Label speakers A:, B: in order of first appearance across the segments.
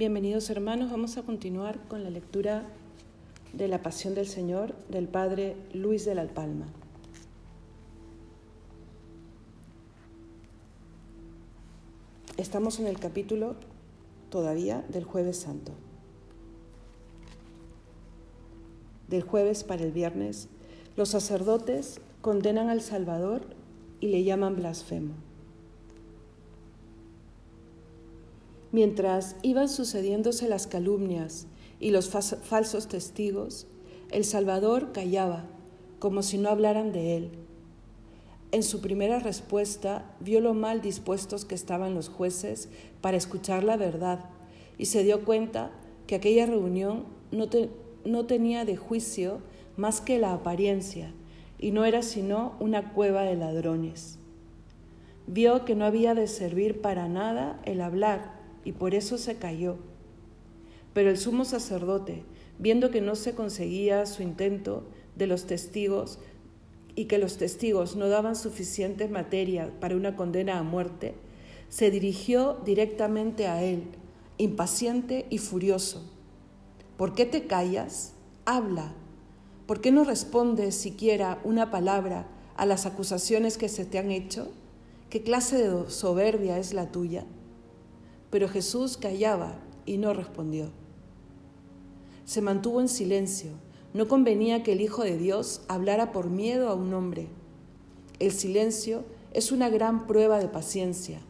A: Bienvenidos hermanos, vamos a continuar con la lectura de la Pasión del Señor del Padre Luis de la Palma. Estamos en el capítulo todavía del jueves santo. Del jueves para el viernes, los sacerdotes condenan al Salvador y le llaman blasfemo. Mientras iban sucediéndose las calumnias y los falsos testigos, el Salvador callaba, como si no hablaran de él. En su primera respuesta vio lo mal dispuestos que estaban los jueces para escuchar la verdad y se dio cuenta que aquella reunión no, no tenía de juicio más que la apariencia y no era sino una cueva de ladrones. Vio que no había de servir para nada el hablar y por eso se cayó. Pero el sumo sacerdote, viendo que no se conseguía su intento de los testigos y que los testigos no daban suficiente materia para una condena a muerte, se dirigió directamente a él, impaciente y furioso. ¿Por qué te callas? Habla. ¿Por qué no respondes siquiera una palabra a las acusaciones que se te han hecho? ¿Qué clase de soberbia es la tuya? Pero Jesús callaba y no respondió. Se mantuvo en silencio. No convenía que el Hijo de Dios hablara por miedo a un hombre. El silencio es una gran prueba de paciencia.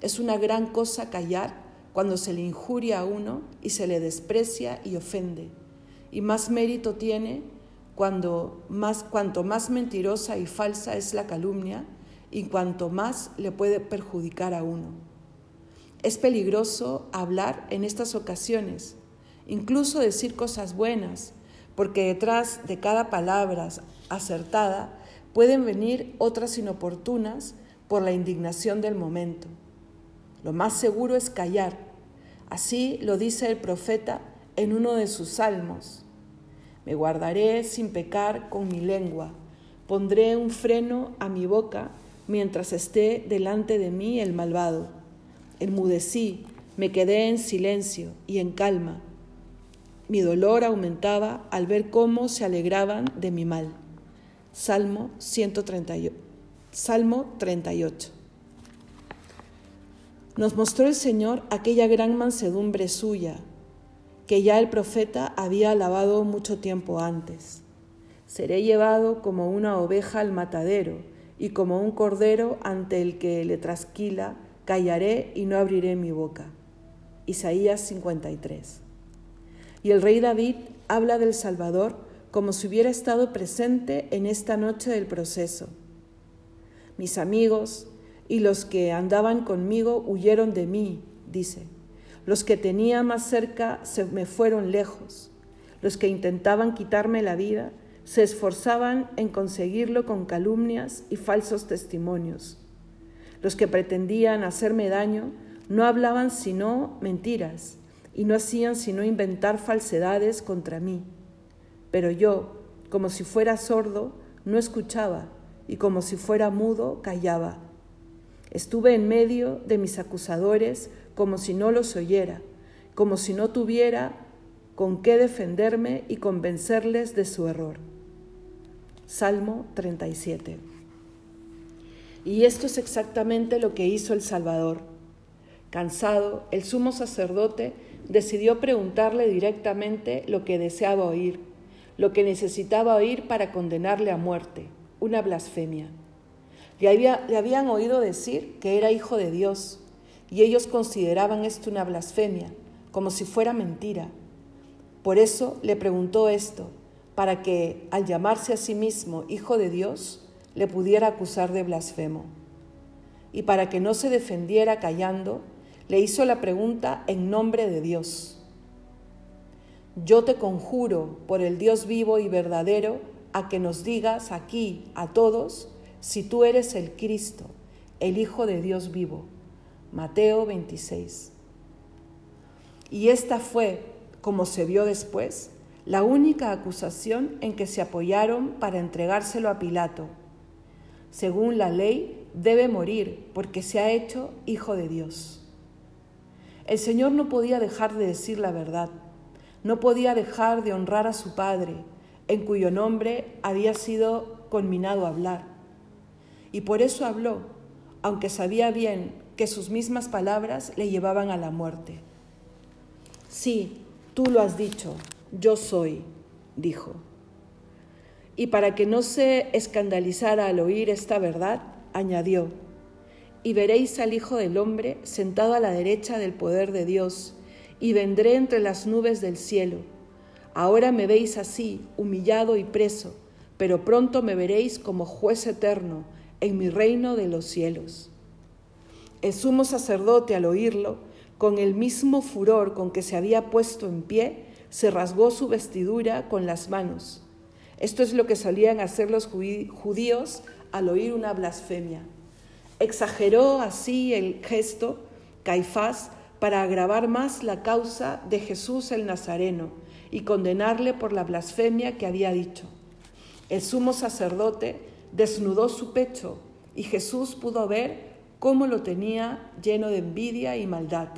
A: Es una gran cosa callar cuando se le injuria a uno y se le desprecia y ofende. Y más mérito tiene cuando más, cuanto más mentirosa y falsa es la calumnia y cuanto más le puede perjudicar a uno. Es peligroso hablar en estas ocasiones, incluso decir cosas buenas, porque detrás de cada palabra acertada pueden venir otras inoportunas por la indignación del momento. Lo más seguro es callar. Así lo dice el profeta en uno de sus salmos. Me guardaré sin pecar con mi lengua, pondré un freno a mi boca mientras esté delante de mí el malvado enmudecí, me quedé en silencio y en calma. Mi dolor aumentaba al ver cómo se alegraban de mi mal. Salmo, 138. Salmo 38. Nos mostró el Señor aquella gran mansedumbre suya, que ya el profeta había alabado mucho tiempo antes. Seré llevado como una oveja al matadero y como un cordero ante el que le trasquila callaré y no abriré mi boca. Isaías 53. Y el rey David habla del Salvador como si hubiera estado presente en esta noche del proceso. Mis amigos y los que andaban conmigo huyeron de mí, dice. Los que tenía más cerca se me fueron lejos. Los que intentaban quitarme la vida se esforzaban en conseguirlo con calumnias y falsos testimonios. Los que pretendían hacerme daño no hablaban sino mentiras y no hacían sino inventar falsedades contra mí. Pero yo, como si fuera sordo, no escuchaba y como si fuera mudo, callaba. Estuve en medio de mis acusadores como si no los oyera, como si no tuviera con qué defenderme y convencerles de su error. Salmo 37. Y esto es exactamente lo que hizo el Salvador. Cansado, el sumo sacerdote decidió preguntarle directamente lo que deseaba oír, lo que necesitaba oír para condenarle a muerte, una blasfemia. Le, habían oído decir que era hijo de Dios y ellos consideraban esto una blasfemia, como si fuera mentira. Por eso le preguntó esto, para que, al llamarse a sí mismo hijo de Dios, le pudiera acusar de blasfemo. Y para que no se defendiera callando, le hizo la pregunta en nombre de Dios. Yo te conjuro por el Dios vivo y verdadero a que nos digas aquí a todos si tú eres el Cristo, el Hijo de Dios vivo. Mateo 26. Y esta fue, como se vio después, la única acusación en que se apoyaron para entregárselo a Pilato según la ley, debe morir porque se ha hecho hijo de Dios. El Señor no podía dejar de decir la verdad, no podía dejar de honrar a su Padre, en cuyo nombre había sido conminado a hablar. Y por eso habló, aunque sabía bien que sus mismas palabras le llevaban a la muerte. Sí, tú lo has dicho, yo soy, dijo. Y para que no se escandalizara al oír esta verdad, añadió, y veréis al Hijo del Hombre sentado a la derecha del poder de Dios, y vendré entre las nubes del cielo. Ahora me veis así, humillado y preso, pero pronto me veréis como juez eterno en mi reino de los cielos. El sumo sacerdote al oírlo, con el mismo furor con que se había puesto en pie, se rasgó su vestidura con las manos. Esto es lo que solían hacer los judíos al oír una blasfemia. Exageró así el gesto Caifás para agravar más la causa de Jesús el Nazareno y condenarle por la blasfemia que había dicho. El sumo sacerdote desnudó su pecho y Jesús pudo ver cómo lo tenía lleno de envidia y maldad.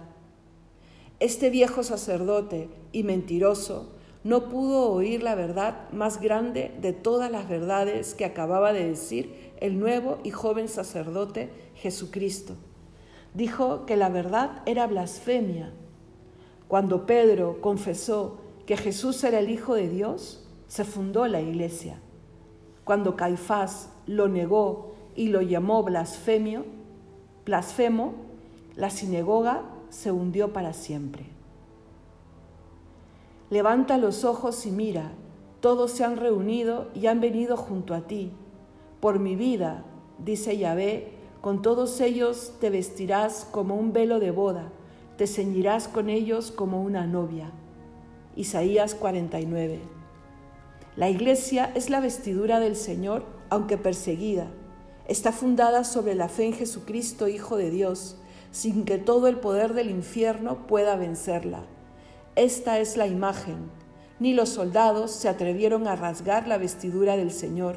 A: Este viejo sacerdote y mentiroso no pudo oír la verdad más grande de todas las verdades que acababa de decir el nuevo y joven sacerdote Jesucristo. Dijo que la verdad era blasfemia. Cuando Pedro confesó que Jesús era el Hijo de Dios, se fundó la iglesia. Cuando Caifás lo negó y lo llamó blasfemo, la sinagoga se hundió para siempre. Levanta los ojos y mira, todos se han reunido y han venido junto a ti. Por mi vida, dice Yahvé, con todos ellos te vestirás como un velo de boda, te ceñirás con ellos como una novia. Isaías 49. La iglesia es la vestidura del Señor, aunque perseguida. Está fundada sobre la fe en Jesucristo, Hijo de Dios, sin que todo el poder del infierno pueda vencerla. Esta es la imagen. Ni los soldados se atrevieron a rasgar la vestidura del Señor.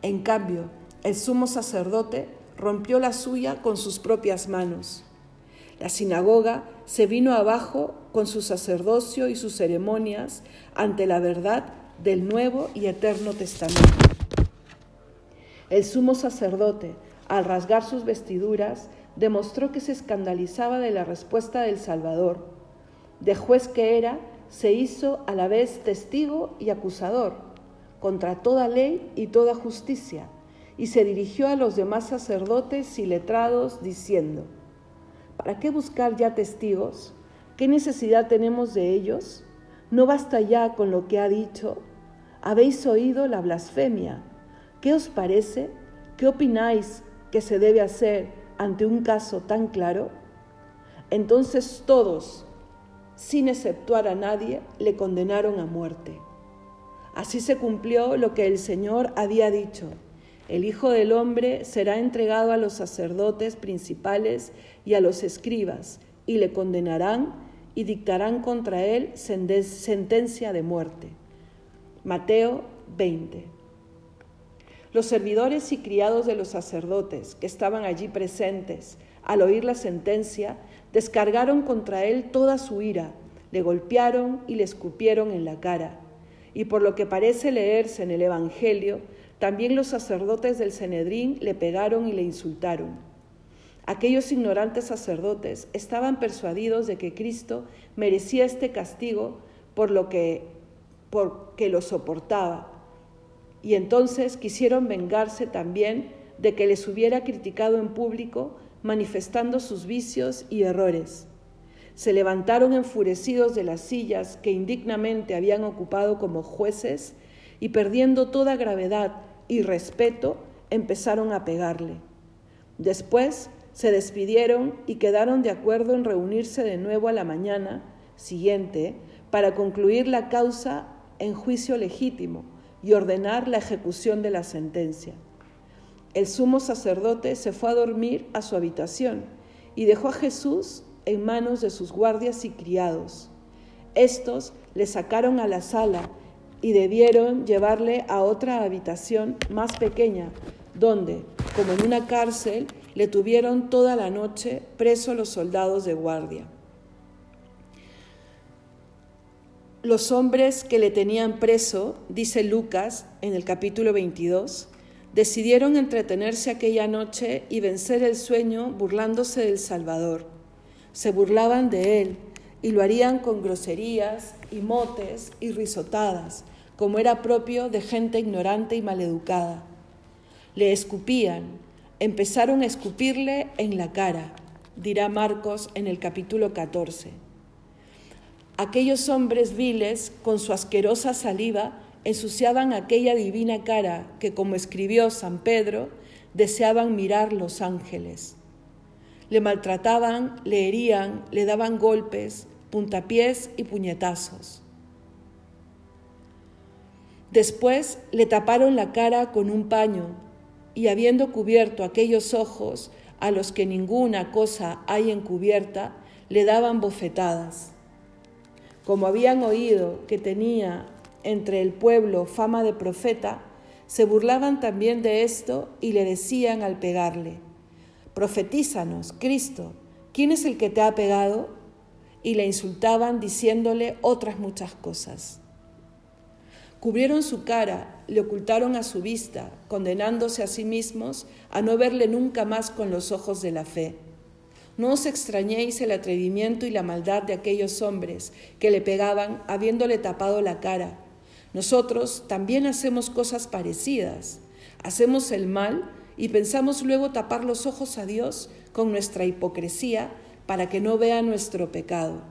A: En cambio, el sumo sacerdote rompió la suya con sus propias manos. La sinagoga se vino abajo con su sacerdocio y sus ceremonias ante la verdad del Nuevo y Eterno Testamento. El sumo sacerdote, al rasgar sus vestiduras, demostró que se escandalizaba de la respuesta del Salvador de juez que era, se hizo a la vez testigo y acusador contra toda ley y toda justicia, y se dirigió a los demás sacerdotes y letrados diciendo, ¿para qué buscar ya testigos? ¿Qué necesidad tenemos de ellos? ¿No basta ya con lo que ha dicho? Habéis oído la blasfemia. ¿Qué os parece? ¿Qué opináis que se debe hacer ante un caso tan claro? Entonces todos, sin exceptuar a nadie, le condenaron a muerte. Así se cumplió lo que el Señor había dicho. El Hijo del Hombre será entregado a los sacerdotes principales y a los escribas, y le condenarán y dictarán contra él sentencia de muerte. Mateo 20. Los servidores y criados de los sacerdotes que estaban allí presentes al oír la sentencia descargaron contra él toda su ira, le golpearon y le escupieron en la cara. Y por lo que parece leerse en el Evangelio, también los sacerdotes del Cenedrín le pegaron y le insultaron. Aquellos ignorantes sacerdotes estaban persuadidos de que Cristo merecía este castigo por lo que porque lo soportaba. Y entonces quisieron vengarse también de que les hubiera criticado en público manifestando sus vicios y errores. Se levantaron enfurecidos de las sillas que indignamente habían ocupado como jueces y perdiendo toda gravedad y respeto, empezaron a pegarle. Después se despidieron y quedaron de acuerdo en reunirse de nuevo a la mañana siguiente para concluir la causa en juicio legítimo y ordenar la ejecución de la sentencia. El sumo sacerdote se fue a dormir a su habitación y dejó a Jesús en manos de sus guardias y criados. Estos le sacaron a la sala y debieron llevarle a otra habitación más pequeña, donde, como en una cárcel, le tuvieron toda la noche preso los soldados de guardia. los hombres que le tenían preso, dice Lucas en el capítulo 22, decidieron entretenerse aquella noche y vencer el sueño burlándose del Salvador. Se burlaban de él y lo harían con groserías y motes y risotadas, como era propio de gente ignorante y maleducada. Le escupían, empezaron a escupirle en la cara, dirá Marcos en el capítulo 14. Aquellos hombres viles, con su asquerosa saliva, ensuciaban aquella divina cara que, como escribió San Pedro, deseaban mirar los ángeles. Le maltrataban, le herían, le daban golpes, puntapiés y puñetazos. Después le taparon la cara con un paño y habiendo cubierto aquellos ojos a los que ninguna cosa hay encubierta, le daban bofetadas. Como habían oído que tenía entre el pueblo fama de profeta, se burlaban también de esto y le decían al pegarle, Profetízanos, Cristo, ¿quién es el que te ha pegado? y le insultaban diciéndole otras muchas cosas. Cubrieron su cara, le ocultaron a su vista, condenándose a sí mismos a no verle nunca más con los ojos de la fe. No os extrañéis el atrevimiento y la maldad de aquellos hombres que le pegaban habiéndole tapado la cara. Nosotros también hacemos cosas parecidas. Hacemos el mal y pensamos luego tapar los ojos a Dios con nuestra hipocresía para que no vea nuestro pecado.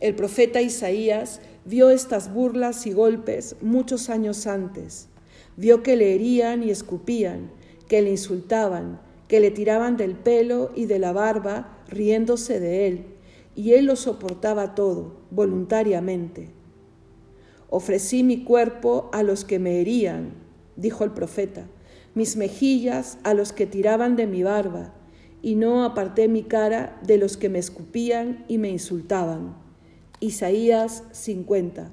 A: El profeta Isaías vio estas burlas y golpes muchos años antes. Vio que le herían y escupían, que le insultaban, que le tiraban del pelo y de la barba, riéndose de él, y él lo soportaba todo, voluntariamente. Ofrecí mi cuerpo a los que me herían, dijo el profeta, mis mejillas a los que tiraban de mi barba, y no aparté mi cara de los que me escupían y me insultaban. Isaías 50.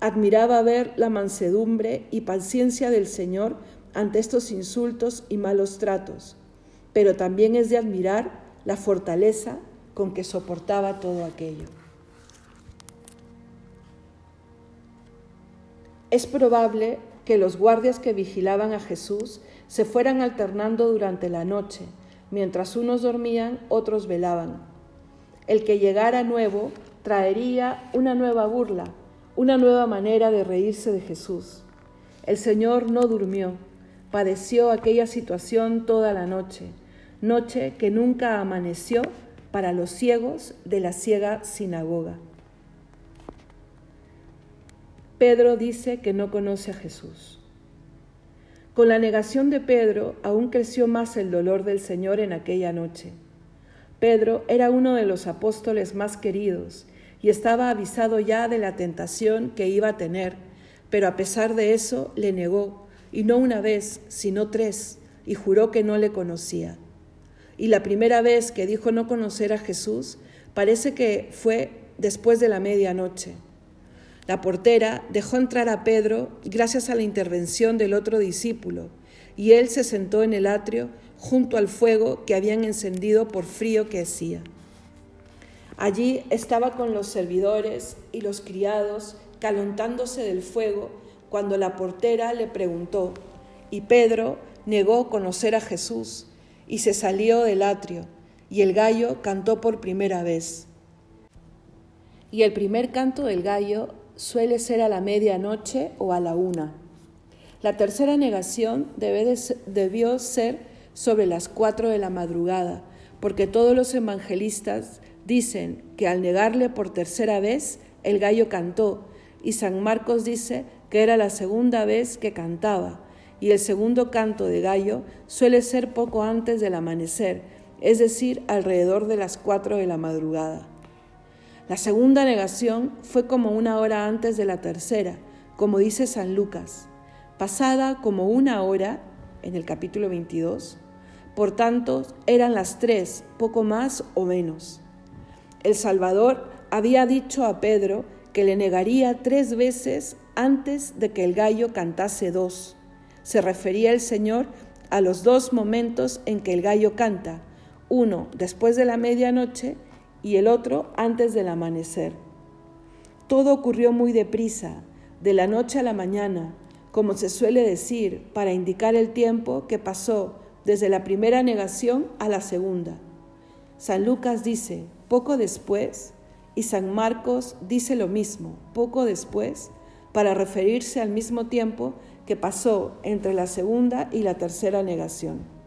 A: Admiraba ver la mansedumbre y paciencia del Señor ante estos insultos y malos tratos, pero también es de admirar la fortaleza con que soportaba todo aquello. Es probable que los guardias que vigilaban a Jesús se fueran alternando durante la noche, Mientras unos dormían, otros velaban. El que llegara nuevo traería una nueva burla, una nueva manera de reírse de Jesús. El Señor no durmió, padeció aquella situación toda la noche, noche que nunca amaneció para los ciegos de la ciega sinagoga. Pedro dice que no conoce a Jesús. Con la negación de Pedro aún creció más el dolor del Señor en aquella noche. Pedro era uno de los apóstoles más queridos y estaba avisado ya de la tentación que iba a tener, pero a pesar de eso le negó, y no una vez, sino tres, y juró que no le conocía. Y la primera vez que dijo no conocer a Jesús parece que fue después de la medianoche. La portera dejó entrar a Pedro gracias a la intervención del otro discípulo, y él se sentó en el atrio junto al fuego que habían encendido por frío que hacía. Allí estaba con los servidores y los criados calentándose del fuego cuando la portera le preguntó, y Pedro negó conocer a Jesús y se salió del atrio, y el gallo cantó por primera vez. Y el primer canto del gallo suele ser a la medianoche o a la una. La tercera negación debió ser sobre las cuatro de la madrugada, porque todos los evangelistas dicen que al negarle por tercera vez, el gallo cantó, y San Marcos dice que era la segunda vez que cantaba, y el segundo canto de gallo suele ser poco antes del amanecer, es decir, alrededor de las cuatro de la madrugada. La segunda negación fue como una hora antes de la tercera, como dice San Lucas, pasada como una hora en el capítulo 22. Por tanto, eran las tres, poco más o menos. El Salvador había dicho a Pedro que le negaría tres veces antes de que el gallo cantase dos. Se refería el Señor a los dos momentos en que el gallo canta, uno después de la medianoche y el otro antes del amanecer. Todo ocurrió muy deprisa, de la noche a la mañana, como se suele decir, para indicar el tiempo que pasó desde la primera negación a la segunda. San Lucas dice, poco después, y San Marcos dice lo mismo, poco después, para referirse al mismo tiempo que pasó entre la segunda y la tercera negación.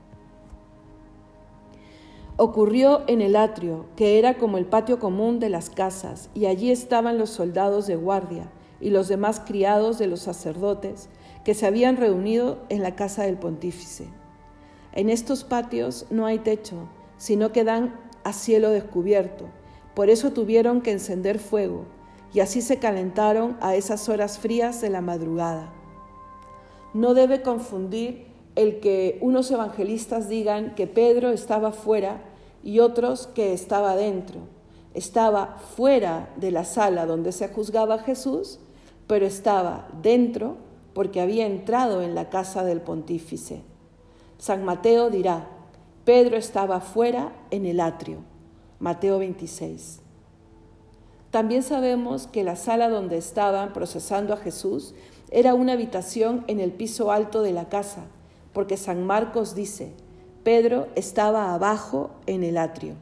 A: Ocurrió en el atrio, que era como el patio común de las casas, y allí estaban los soldados de guardia y los demás criados de los sacerdotes que se habían reunido en la casa del pontífice. En estos patios no hay techo, sino que dan a cielo descubierto. Por eso tuvieron que encender fuego, y así se calentaron a esas horas frías de la madrugada. No debe confundir el que unos evangelistas digan que Pedro estaba fuera y otros que estaba dentro. Estaba fuera de la sala donde se juzgaba a Jesús, pero estaba dentro porque había entrado en la casa del pontífice. San Mateo dirá, Pedro estaba fuera en el atrio. Mateo 26. También sabemos que la sala donde estaban procesando a Jesús era una habitación en el piso alto de la casa, porque San Marcos dice, Pedro estaba abajo en el atrio.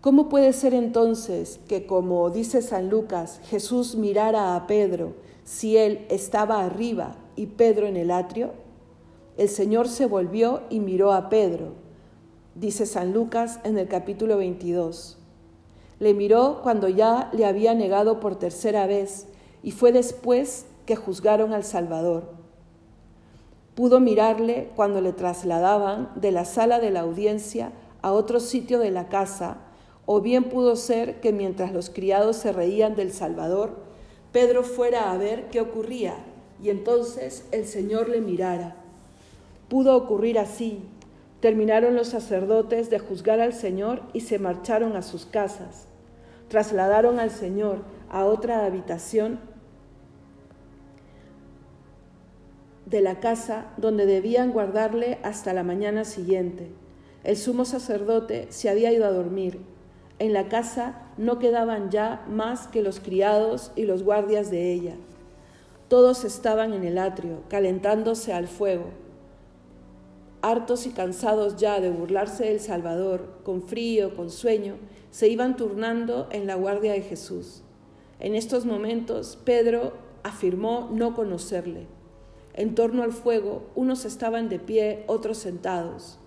A: ¿Cómo puede ser entonces que, como dice San Lucas, Jesús mirara a Pedro si él estaba arriba y Pedro en el atrio? El Señor se volvió y miró a Pedro, dice San Lucas en el capítulo 22. Le miró cuando ya le había negado por tercera vez y fue después que juzgaron al Salvador. Pudo mirarle cuando le trasladaban de la sala de la audiencia a otro sitio de la casa, o bien pudo ser que mientras los criados se reían del Salvador, Pedro fuera a ver qué ocurría y entonces el Señor le mirara. Pudo ocurrir así. Terminaron los sacerdotes de juzgar al Señor y se marcharon a sus casas. Trasladaron al Señor a otra habitación de la casa donde debían guardarle hasta la mañana siguiente. El sumo sacerdote se había ido a dormir. En la casa no quedaban ya más que los criados y los guardias de ella. Todos estaban en el atrio, calentándose al fuego. Hartos y cansados ya de burlarse del Salvador, con frío, con sueño, se iban turnando en la guardia de Jesús. En estos momentos Pedro afirmó no conocerle. En torno al fuego, unos estaban de pie, otros sentados.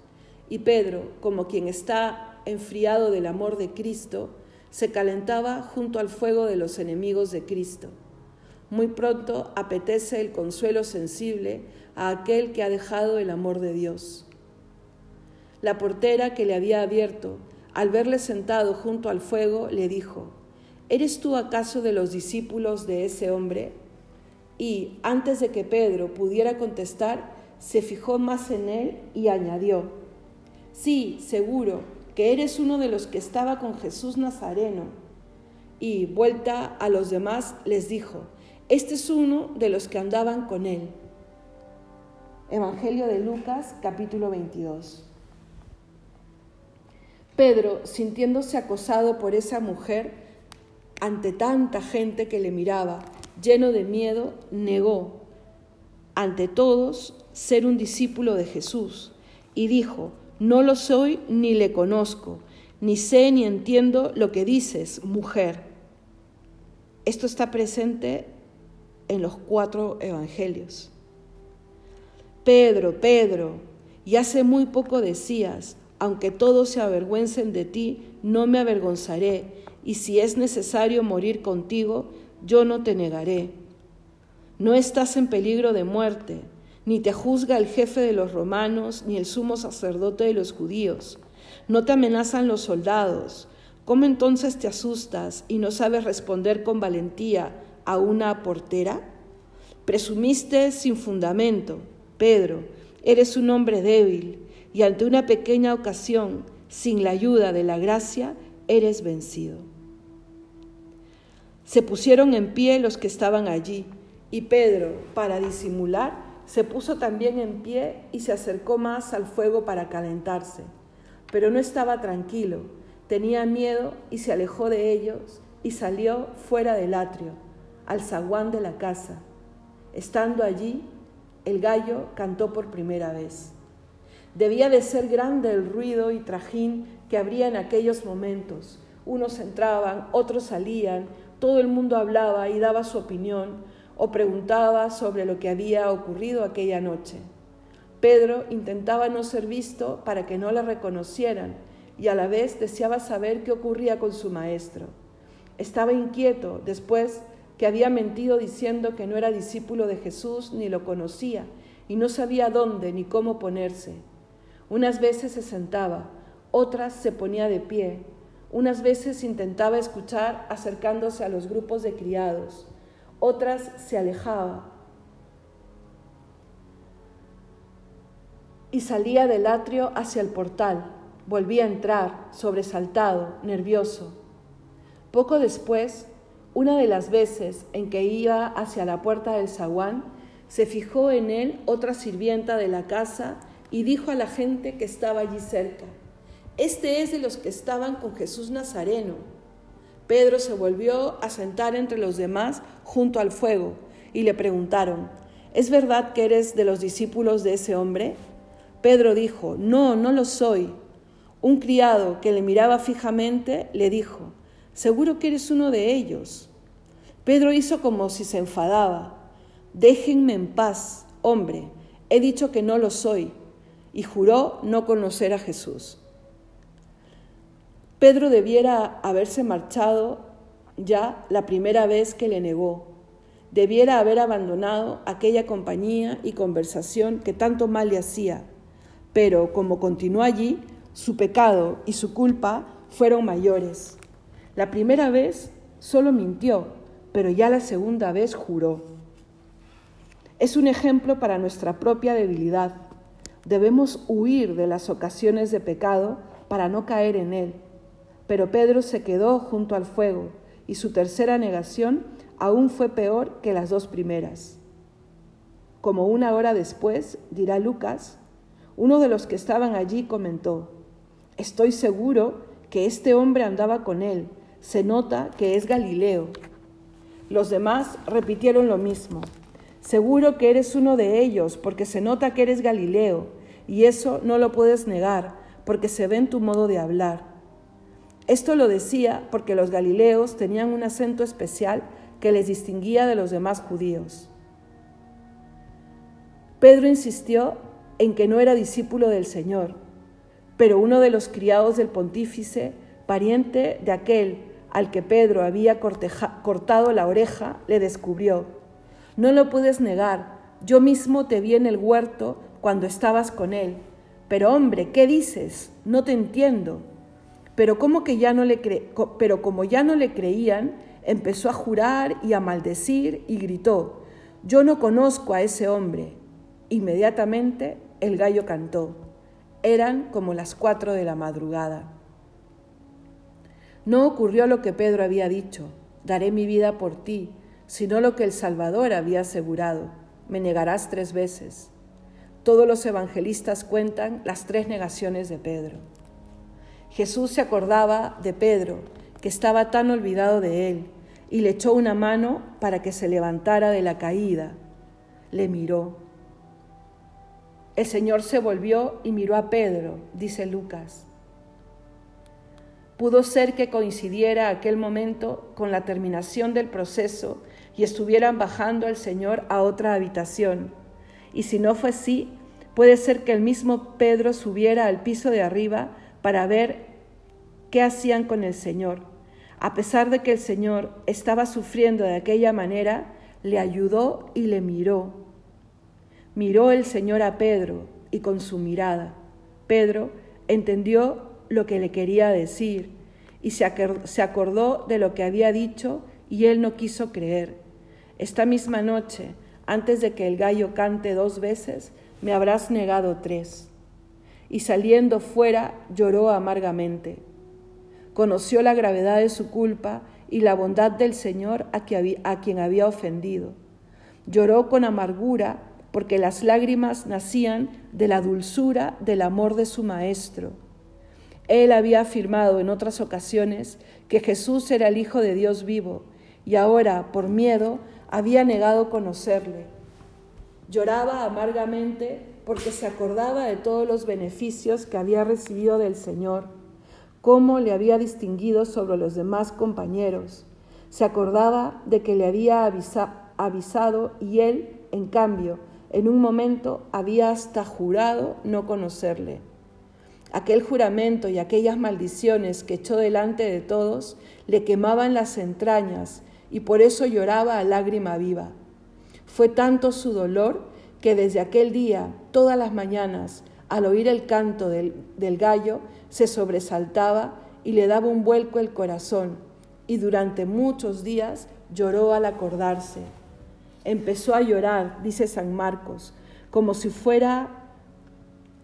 A: Y Pedro, como quien está enfriado del amor de Cristo, se calentaba junto al fuego de los enemigos de Cristo. Muy pronto apetece el consuelo sensible a aquel que ha dejado el amor de Dios. La portera que le había abierto, al verle sentado junto al fuego, le dijo, ¿Eres tú acaso de los discípulos de ese hombre? Y antes de que Pedro pudiera contestar, se fijó más en él y añadió, sí, seguro, que eres uno de los que estaba con Jesús Nazareno. Y vuelta a los demás les dijo, este es uno de los que andaban con él. Evangelio de Lucas capítulo 22. Pedro, sintiéndose acosado por esa mujer, ante tanta gente que le miraba, lleno de miedo, negó ante todos ser un discípulo de Jesús y dijo, no lo soy ni le conozco, ni sé ni entiendo lo que dices, mujer. Esto está presente en los cuatro evangelios. Pedro, Pedro, y hace muy poco decías, aunque todos se avergüencen de ti, no me avergonzaré, y si es necesario morir contigo, yo no te negaré. No estás en peligro de muerte, ni te juzga el jefe de los romanos, ni el sumo sacerdote de los judíos. No te amenazan los soldados. ¿Cómo entonces te asustas y no sabes responder con valentía a una portera? Presumiste sin fundamento. Pedro, eres un hombre débil y ante una pequeña ocasión, sin la ayuda de la gracia, eres vencido. Se pusieron en pie los que estaban allí, y Pedro, para disimular, se puso también en pie y se acercó más al fuego para calentarse. Pero no estaba tranquilo, tenía miedo y se alejó de ellos y salió fuera del atrio, al zaguán de la casa. Estando allí, el gallo cantó por primera vez. Debía de ser grande el ruido y trajín que habría en aquellos momentos. Unos entraban, otros salían, todo el mundo hablaba y daba su opinión o preguntaba sobre lo que había ocurrido aquella noche. Pedro intentaba no ser visto para que no le reconocieran y a la vez deseaba saber qué ocurría con su maestro. Estaba inquieto después que había mentido diciendo que no era discípulo de Jesús ni lo conocía y no sabía dónde ni cómo ponerse. Unas veces se sentaba, otras se ponía de pie, unas veces intentaba escuchar acercándose a los grupos de criados, otras se alejaba y salía del atrio hacia el portal. Volvía a entrar, sobresaltado, nervioso. Poco después, una de las veces en que iba hacia la puerta del zaguán, se fijó en él otra sirvienta de la casa y dijo a la gente que estaba allí cerca, Este es de los que estaban con Jesús Nazareno. Pedro se volvió a sentar entre los demás junto al fuego y le preguntaron, ¿es verdad que eres de los discípulos de ese hombre? Pedro dijo, no, no lo soy. Un criado que le miraba fijamente le dijo, seguro que eres uno de ellos. Pedro hizo como si se enfadaba. Déjenme en paz, hombre, he dicho que no lo soy, y juró no conocer a Jesús. Pedro debiera haberse marchado ya la primera vez que le negó. Debiera haber abandonado aquella compañía y conversación que tanto mal le hacía. Pero como continuó allí, su pecado y su culpa fueron mayores. La primera vez solo mintió, pero ya la segunda vez juró. Es un ejemplo para nuestra propia debilidad. Debemos huir de las ocasiones de pecado para no caer en él. Pero Pedro se quedó junto al fuego y su tercera negación aún fue peor que las dos primeras. Como una hora después, dirá Lucas, uno de los que estaban allí comentó, Estoy seguro que este hombre andaba con él. Se nota que es Galileo. Los demás repitieron lo mismo. Seguro que eres uno de ellos, porque se nota que eres Galileo, y eso no lo puedes negar, porque se ve en tu modo de hablar. Esto lo decía porque los galileos tenían un acento especial que les distinguía de los demás judíos. Pedro insistió en que no era discípulo del Señor, pero uno de los criados del pontífice, pariente de aquel al que Pedro había cortado la oreja, le descubrió. No lo puedes negar, yo mismo te vi en el huerto cuando estabas con él. Pero hombre, ¿qué dices? No te entiendo. Pero, como que ya no le pero como ya no le creían, empezó a jurar y a maldecir y gritó, yo no conozco a ese hombre. Inmediatamente el gallo cantó. Eran como las cuatro de la madrugada. No ocurrió lo que Pedro había dicho, daré mi vida por ti, sino lo que el Salvador había asegurado, me negarás tres veces. Todos los evangelistas cuentan las tres negaciones de Pedro. Jesús se acordaba de Pedro, que estaba tan olvidado de él, y le echó una mano para que se levantara de la caída. Le miró el Señor se volvió y miró a Pedro, dice Lucas. Pudo ser que coincidiera aquel momento con la terminación del proceso y estuvieran bajando al Señor a otra habitación. Y si no fue así, puede ser que el mismo Pedro subiera al piso de arriba para ver qué hacían con el Señor. A pesar de que el Señor estaba sufriendo de aquella manera, le ayudó y le miró Miró el Señor a Pedro y con su mirada, Pedro entendió lo que le quería decir y se acordó de lo que había dicho y él no quiso creer. Esta misma noche, antes de que el gallo cante dos veces, me habrás negado tres. Y saliendo fuera lloró amargamente. Conoció la gravedad de su culpa y la bondad del Señor a quien había ofendido. Lloró con amargura porque las lágrimas nacían de la dulzura del amor de su Maestro. Él había afirmado en otras ocasiones que Jesús era el Hijo de Dios vivo y ahora, por miedo, había negado conocerle. Lloraba amargamente porque se acordaba de todos los beneficios que había recibido del Señor, cómo le había distinguido sobre los demás compañeros. Se acordaba de que le había avisado y él, en cambio, en un momento había hasta jurado no conocerle. Aquel juramento y aquellas maldiciones que echó delante de todos le quemaban las entrañas y por eso lloraba a lágrima viva. Fue tanto su dolor que desde aquel día, todas las mañanas, al oír el canto del, del gallo, se sobresaltaba y le daba un vuelco el corazón, y durante muchos días lloró al acordarse. Empezó a llorar, dice San Marcos, como si fuera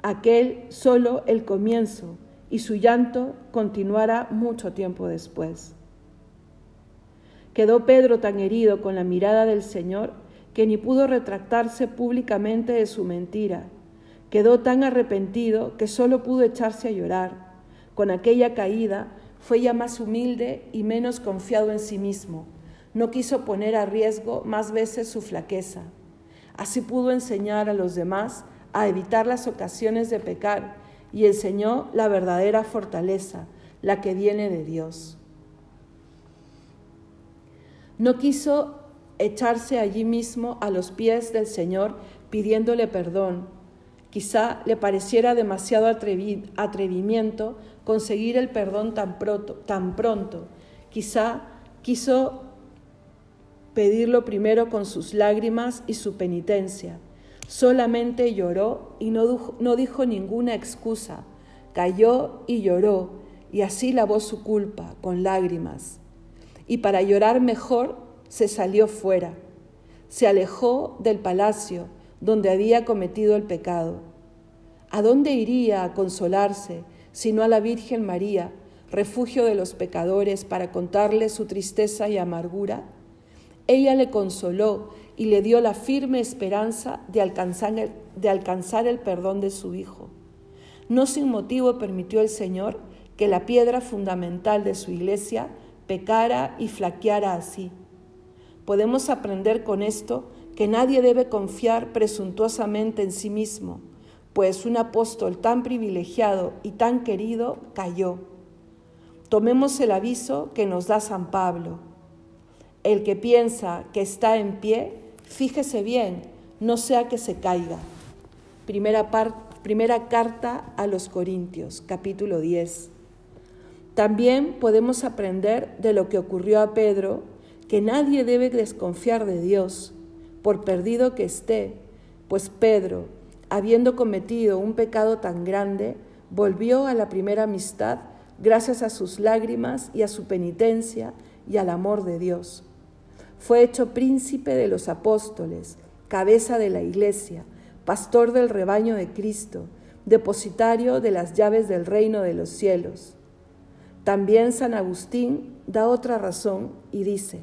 A: aquel solo el comienzo y su llanto continuara mucho tiempo después. Quedó Pedro tan herido con la mirada del Señor que ni pudo retractarse públicamente de su mentira. Quedó tan arrepentido que solo pudo echarse a llorar. Con aquella caída fue ya más humilde y menos confiado en sí mismo. No quiso poner a riesgo más veces su flaqueza. Así pudo enseñar a los demás a evitar las ocasiones de pecar y enseñó la verdadera fortaleza, la que viene de Dios. No quiso echarse allí mismo a los pies del Señor pidiéndole perdón. Quizá le pareciera demasiado atrevimiento conseguir el perdón tan pronto, tan pronto. Quizá quiso pedirlo primero con sus lágrimas y su penitencia. Solamente lloró y no, no dijo ninguna excusa. Cayó y lloró y así lavó su culpa con lágrimas. Y para llorar mejor se salió fuera. Se alejó del palacio donde había cometido el pecado. ¿A dónde iría a consolarse sino a la Virgen María, refugio de los pecadores, para contarle su tristeza y amargura? Ella le consoló y le dio la firme esperanza de alcanzar, el, de alcanzar el perdón de su Hijo. No sin motivo permitió el Señor que la piedra fundamental de su iglesia pecara y flaqueara así. Podemos aprender con esto que nadie debe confiar presuntuosamente en sí mismo, pues un apóstol tan privilegiado y tan querido cayó. Tomemos el aviso que nos da San Pablo. El que piensa que está en pie, fíjese bien, no sea que se caiga. Primera, carta a los Corintios, capítulo 10. También podemos aprender de lo que ocurrió a Pedro, que nadie debe desconfiar de Dios, por perdido que esté, pues Pedro, habiendo cometido un pecado tan grande, volvió a la primera amistad gracias a sus lágrimas y a su penitencia y al amor de Dios. Fue hecho príncipe de los apóstoles, cabeza de la iglesia, pastor del rebaño de Cristo, depositario de las llaves del reino de los cielos. También San Agustín da otra razón y dice,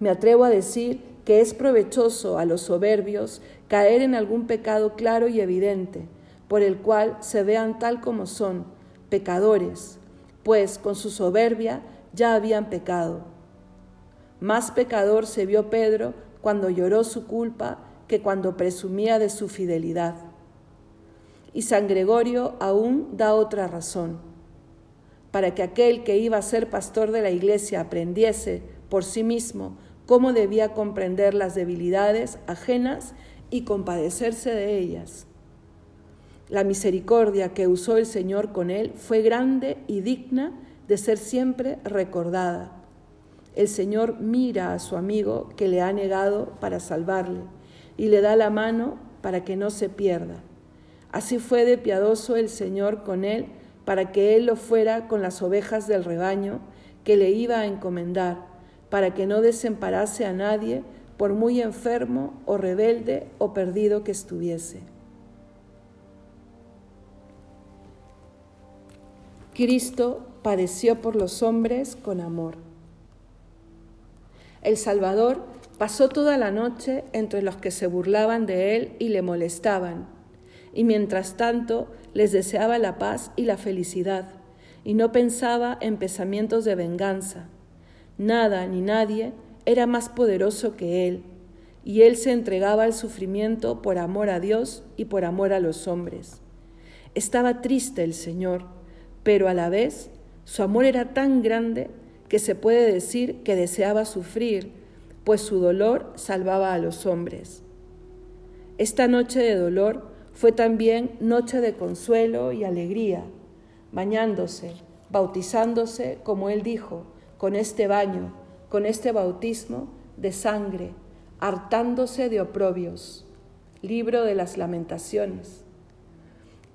A: me atrevo a decir que es provechoso a los soberbios caer en algún pecado claro y evidente, por el cual se vean tal como son, pecadores, pues con su soberbia ya habían pecado más pecador se vio Pedro cuando lloró su culpa que cuando presumía de su fidelidad. Y San Gregorio aún da otra razón. Para que aquel que iba a ser pastor de la iglesia aprendiese por sí mismo cómo debía comprender las debilidades ajenas y compadecerse de ellas. La misericordia que usó el Señor con él fue grande y digna de ser siempre recordada el Señor mira a su amigo que le ha negado para salvarle y le da la mano para que no se pierda. Así fue de piadoso el Señor con él para que él lo fuera con las ovejas del rebaño que le iba a encomendar, para que no desemparase a nadie por muy enfermo o rebelde o perdido que estuviese. Cristo padeció por los hombres con amor. El Salvador pasó toda la noche entre los que se burlaban de él y le molestaban, y mientras tanto les deseaba la paz y la felicidad. y no pensaba en pensamientos de venganza. Nada ni nadie era más poderoso que él, y él se entregaba al sufrimiento por amor a Dios y por amor a los hombres. Estaba triste el Señor, pero a la vez su amor era tan grande que se puede decir que deseaba sufrir, pues su dolor salvaba a los hombres. Esta noche de dolor fue también noche de consuelo y alegría, bañándose, bautizándose, como él dijo, con este baño, con este bautismo de sangre, hartándose de oprobios. Libro de las lamentaciones.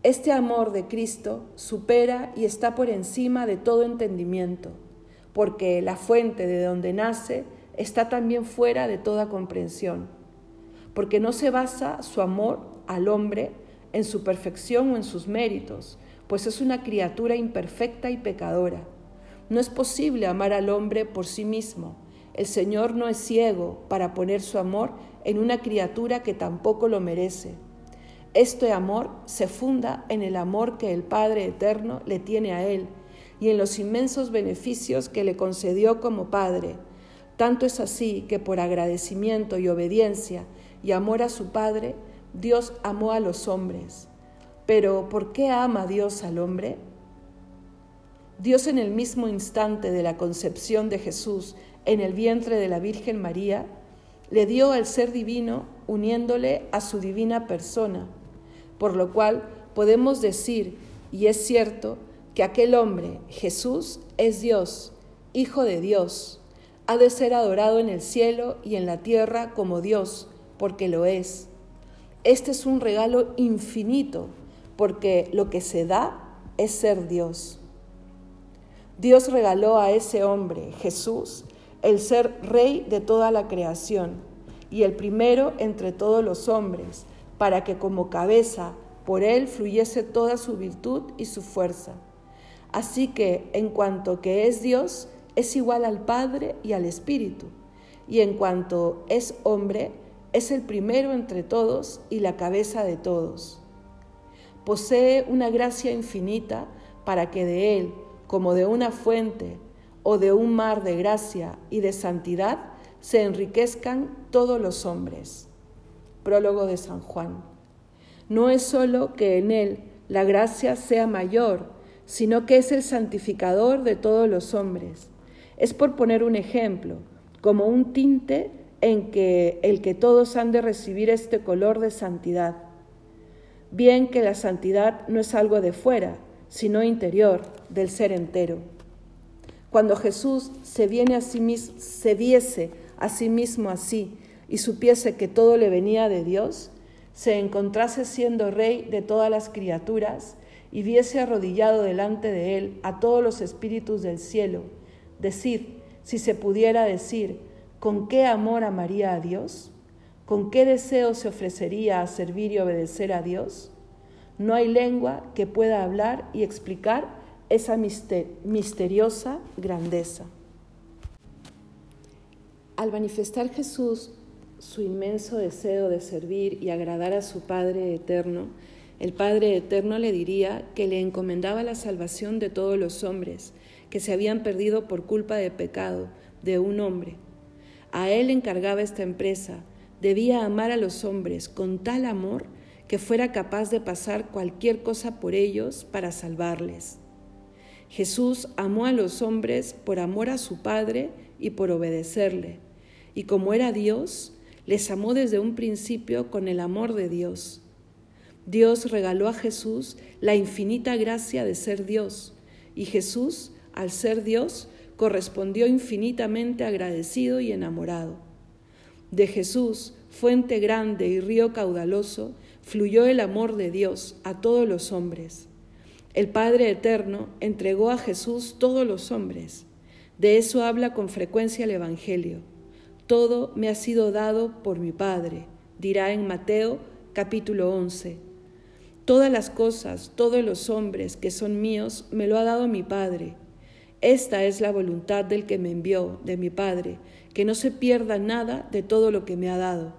A: Este amor de Cristo supera y está por encima de todo entendimiento, porque la fuente de donde nace está también fuera de toda comprensión, porque no se basa su amor al hombre en su perfección o en sus méritos, pues es una criatura imperfecta y pecadora. No es posible amar al hombre por sí mismo. El Señor no es ciego para poner su amor en una criatura que tampoco lo merece. Este amor se funda en el amor que el Padre Eterno le tiene a Él y en los inmensos beneficios que le concedió como Padre. Tanto es así que por agradecimiento y obediencia y amor a su Padre, Dios amó a los hombres. Pero ¿por qué ama Dios al hombre? Dios en el mismo instante de la concepción de Jesús en el vientre de la Virgen María, le dio al ser divino uniéndole a su divina persona, por lo cual podemos decir, y es cierto, que aquel hombre, Jesús, es Dios, Hijo de Dios, ha de ser adorado en el cielo y en la tierra como Dios, porque lo es este es un regalo infinito, porque lo que se da es ser Dios. Dios regaló a ese hombre, Jesús, el ser rey de toda la creación y el primero entre todos los hombres, para que como cabeza por él fluyese toda su virtud y su fuerza. Así que en cuanto que es Dios, es igual al Padre y al Espíritu, y en cuanto es hombre, es el primero entre todos y la cabeza de todos. Posee una gracia infinita para que de él, como de una fuente o de un mar de gracia y de santidad, se enriquezcan todos los hombres. Prólogo de San Juan. No es sólo que en él la gracia sea mayor, sino que es el santificador de todos los hombres. Es por poner un ejemplo, como un tinte en que el que todos han de recibir este color de santidad. Bien que la santidad no es algo de fuera, sino interior, del ser entero. Cuando Jesús se, viene a sí mismo, se viese a sí mismo así y supiese que todo le venía de Dios, se encontrase siendo rey de todas las criaturas y viese arrodillado delante de él a todos los espíritus del cielo, decid, si se pudiera decir, ¿Con qué amor amaría a Dios? ¿Con qué deseo se ofrecería a servir y obedecer a Dios? No hay lengua que pueda hablar y explicar esa misteriosa grandeza. Al manifestar Jesús su inmenso deseo de servir y agradar a su Padre eterno, el Padre eterno le diría que le encomendaba la salvación de todos los hombres que se habían perdido por culpa de pecado de un hombre a él encargaba esta empresa. Debía amar a los hombres con tal amor que fuera capaz de pasar cualquier cosa por ellos para salvarles. Jesús amó a los hombres por amor a su Padre y por obedecerle, y como era Dios, les amó desde un principio con el amor de Dios. Dios regaló a Jesús la infinita gracia de ser Dios, y Jesús, al ser Dios, correspondió infinitamente agradecido y enamorado. De Jesús, fuente grande y río caudaloso, fluyó el amor de Dios a todos los hombres. El Padre Eterno entregó a Jesús todos los hombres. De eso habla con frecuencia el Evangelio. Todo me ha sido dado por mi Padre, dirá en Mateo capítulo 11. Todas las cosas, todos los hombres que son míos, me lo ha dado mi Padre esta es la voluntad del que me envió, de mi Padre, que no se pierda nada de todo lo que me ha dado.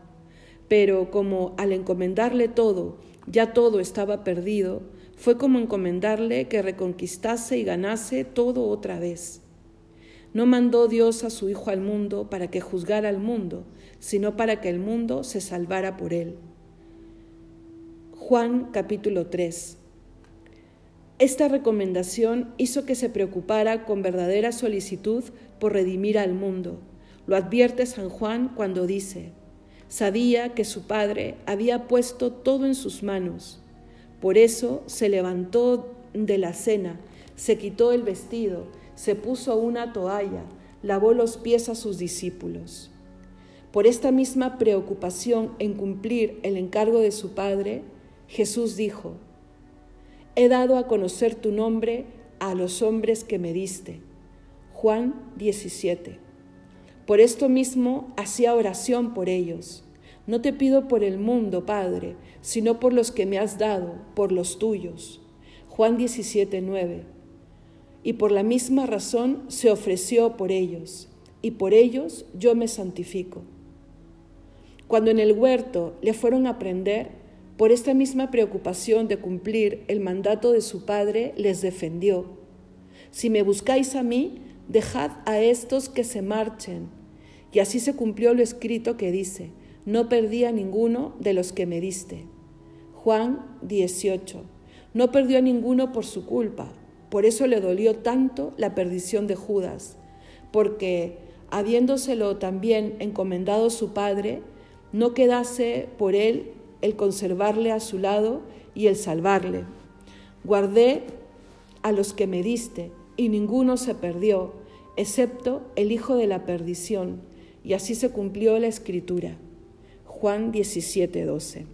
A: Pero como al encomendarle todo, ya todo estaba perdido, fue como encomendarle que reconquistase y ganase todo otra vez. No mandó Dios a su Hijo al mundo para que juzgara al mundo, sino para que el mundo se salvara por él. Juan capítulo 3 esta recomendación hizo que se preocupara con verdadera solicitud por redimir al mundo. Lo advierte San Juan cuando dice, sabía que su Padre había puesto todo en sus manos. Por eso se levantó de la cena, se quitó el vestido, se puso una toalla, lavó los pies a sus discípulos. Por esta misma preocupación en cumplir el encargo de su Padre, Jesús dijo, He dado a conocer tu nombre a los hombres que me diste. Juan 17. Por esto mismo hacía oración por ellos. No te pido por el mundo, Padre, sino por los que me has dado, por los tuyos. Juan 17, 9. Y por la misma razón se ofreció por ellos, y por ellos yo me santifico. Cuando en el huerto le fueron a prender, por esta misma preocupación de cumplir el mandato de su Padre, les defendió. Si me buscáis a mí, dejad a estos que se marchen. Y así se cumplió lo escrito que dice, no perdí a ninguno de los que me diste. Juan 18. No perdió a ninguno por su culpa, por eso le dolió tanto la perdición de Judas, porque, habiéndoselo también encomendado su Padre, no quedase por él el conservarle a su lado y el salvarle. Guardé a los que me diste, y ninguno se perdió, excepto el hijo de la perdición, y así se cumplió la escritura. Juan 17, 12.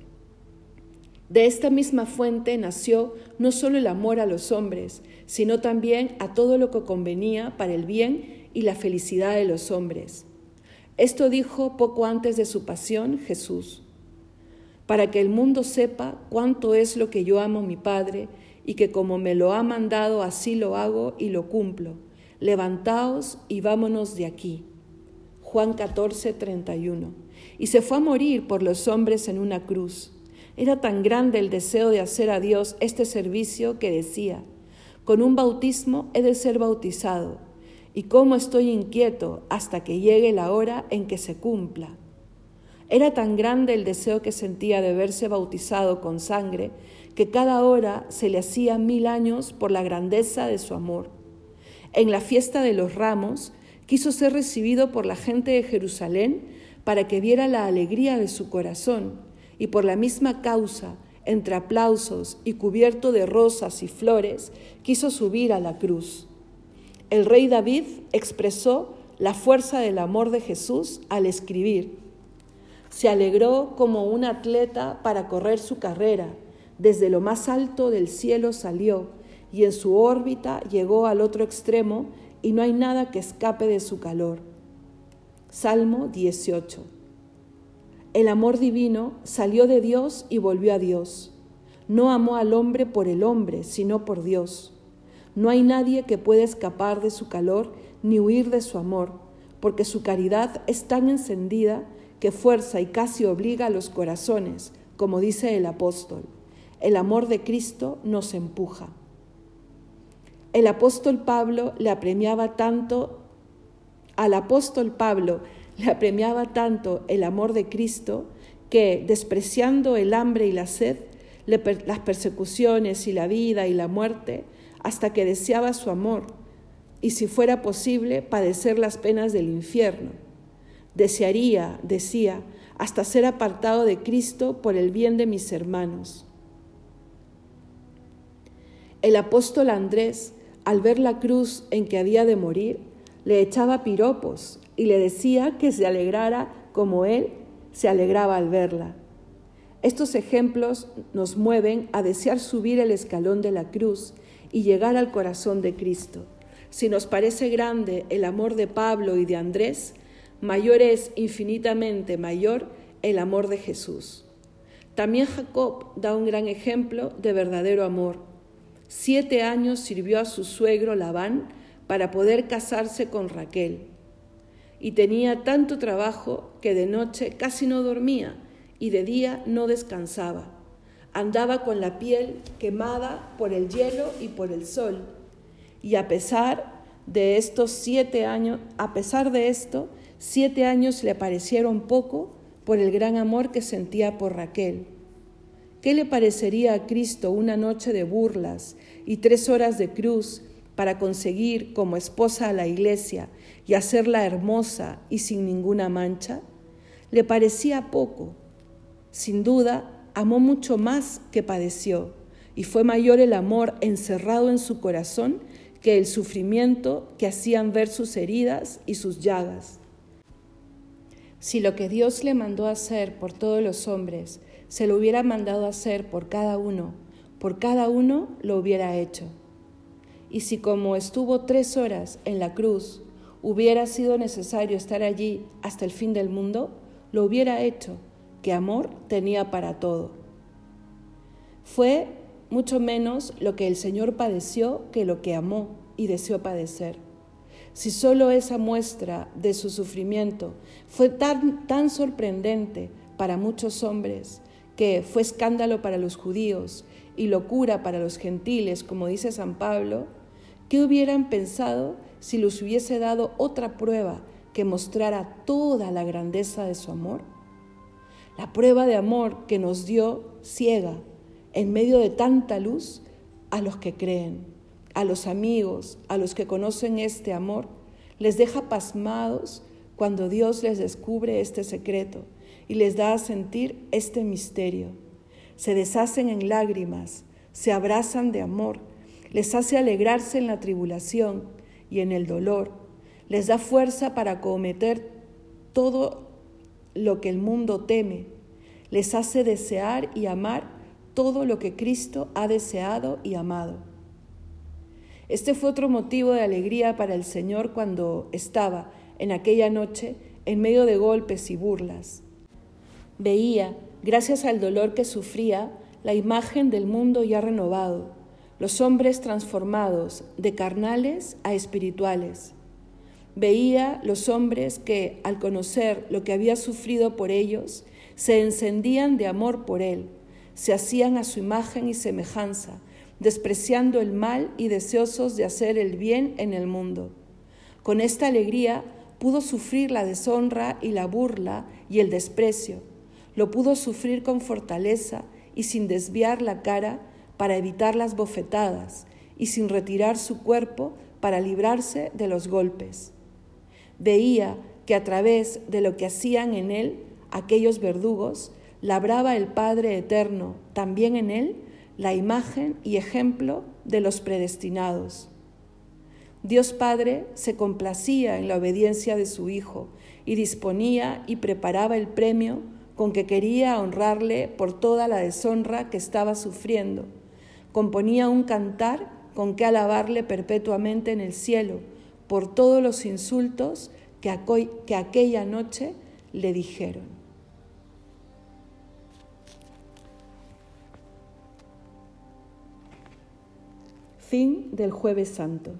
A: De esta misma fuente nació no solo el amor a los hombres, sino también a todo lo que convenía para el bien y la felicidad de los hombres. Esto dijo poco antes de su pasión Jesús para que el mundo sepa cuánto es lo que yo amo a mi Padre y que como me lo ha mandado así lo hago y lo cumplo. Levantaos y vámonos de aquí. Juan 14, 31. Y se fue a morir por los hombres en una cruz. Era tan grande el deseo de hacer a Dios este servicio que decía, con un bautismo he de ser bautizado, y cómo estoy inquieto hasta que llegue la hora en que se cumpla. Era tan grande el deseo que sentía de verse bautizado con sangre que cada hora se le hacía mil años por la grandeza de su amor. En la fiesta de los ramos quiso ser recibido por la gente de Jerusalén para que viera la alegría de su corazón y por la misma causa, entre aplausos y cubierto de rosas y flores, quiso subir a la cruz. El rey David expresó la fuerza del amor de Jesús al escribir, se alegró como un atleta para correr su carrera. Desde lo más alto del cielo salió y en su órbita llegó al otro extremo y no hay nada que escape de su calor. Salmo 18. El amor divino salió de Dios y volvió a Dios. No amó al hombre por el hombre, sino por Dios. No hay nadie que pueda escapar de su calor ni huir de su amor, porque su caridad es tan encendida que fuerza y casi obliga a los corazones, como dice el apóstol. El amor de Cristo nos empuja. El apóstol Pablo le apremiaba tanto, al apóstol Pablo le apremiaba tanto el amor de Cristo que, despreciando el hambre y la sed, las persecuciones y la vida y la muerte, hasta que deseaba su amor, y si fuera posible, padecer las penas del infierno Desearía, decía, hasta ser apartado de Cristo por el bien de mis hermanos. El apóstol Andrés, al ver la cruz en que había de morir, le echaba piropos y le decía que se alegrara como él se alegraba al verla. Estos ejemplos nos mueven a desear subir el escalón de la cruz y llegar al corazón de Cristo. Si nos parece grande el amor de Pablo y de Andrés, mayor es infinitamente mayor el amor de Jesús. También Jacob da un gran ejemplo de verdadero amor. Siete años sirvió a su suegro Labán para poder casarse con Raquel. Y tenía tanto trabajo que de noche casi no dormía y de día no descansaba. andaba con la piel quemada por el hielo y por el sol. Y a pesar de estos siete años, a pesar de esto, siete años le parecieron poco por el gran amor que sentía por Raquel. ¿Qué le parecería a Cristo una noche de burlas y tres horas de cruz para conseguir como esposa a la iglesia y hacerla hermosa y sin ninguna mancha? Le parecía poco. Sin duda, amó mucho más que padeció, y fue mayor el amor encerrado en su corazón que el sufrimiento que hacían ver sus heridas y sus llagas. Si lo que Dios le mandó hacer por todos los hombres se lo hubiera mandado hacer por cada uno, por cada uno lo hubiera hecho. Y si como estuvo tres horas en la cruz, hubiera sido necesario estar allí hasta el fin del mundo, lo hubiera hecho, que amor tenía para todo. Fue mucho menos lo que el Señor padeció que lo que amó y deseó padecer. Si solo esa muestra de su sufrimiento fue tan, tan sorprendente para muchos hombres, que fue escándalo para los judíos y locura para los gentiles, como dice San Pablo, ¿qué hubieran pensado si les hubiese dado otra prueba que mostrara toda la grandeza de su amor? La prueba de amor que nos dio ciega en medio de tanta luz a los que creen, a los amigos, a los que conocen este amor, les deja pasmados cuando Dios les descubre este secreto y les da a sentir este misterio. Se deshacen en lágrimas, se abrazan de amor, les hace alegrarse en la tribulación y en el dolor, les da fuerza para acometer todo lo que el mundo teme, les hace desear y amar todo lo que Cristo ha deseado y amado. Este fue otro motivo de alegría para el Señor cuando estaba en aquella noche en medio de golpes y burlas. Veía, gracias al dolor que sufría, la imagen del mundo ya renovado, los hombres transformados de carnales a espirituales. Veía los hombres que, al conocer lo que había sufrido por ellos, se encendían de amor por él, se hacían a su imagen y semejanza, despreciando el mal y deseosos de hacer el bien en el mundo. Con esta alegría pudo sufrir la deshonra y la burla y el desprecio, lo pudo sufrir con fortaleza y sin desviar la cara para evitar las bofetadas y sin retirar su cuerpo para librarse de los golpes. Veía que a través de lo que hacían en él aquellos verdugos, labraba el Padre Eterno también en él la imagen y ejemplo de los predestinados. Dios Padre se complacía en la obediencia de su Hijo y disponía y preparaba el premio con que quería honrarle por toda la deshonra que estaba sufriendo. Componía un cantar con que alabarle perpetuamente en el cielo por todos los insultos que, que aquella noche le dijeron. Fin del jueves santo.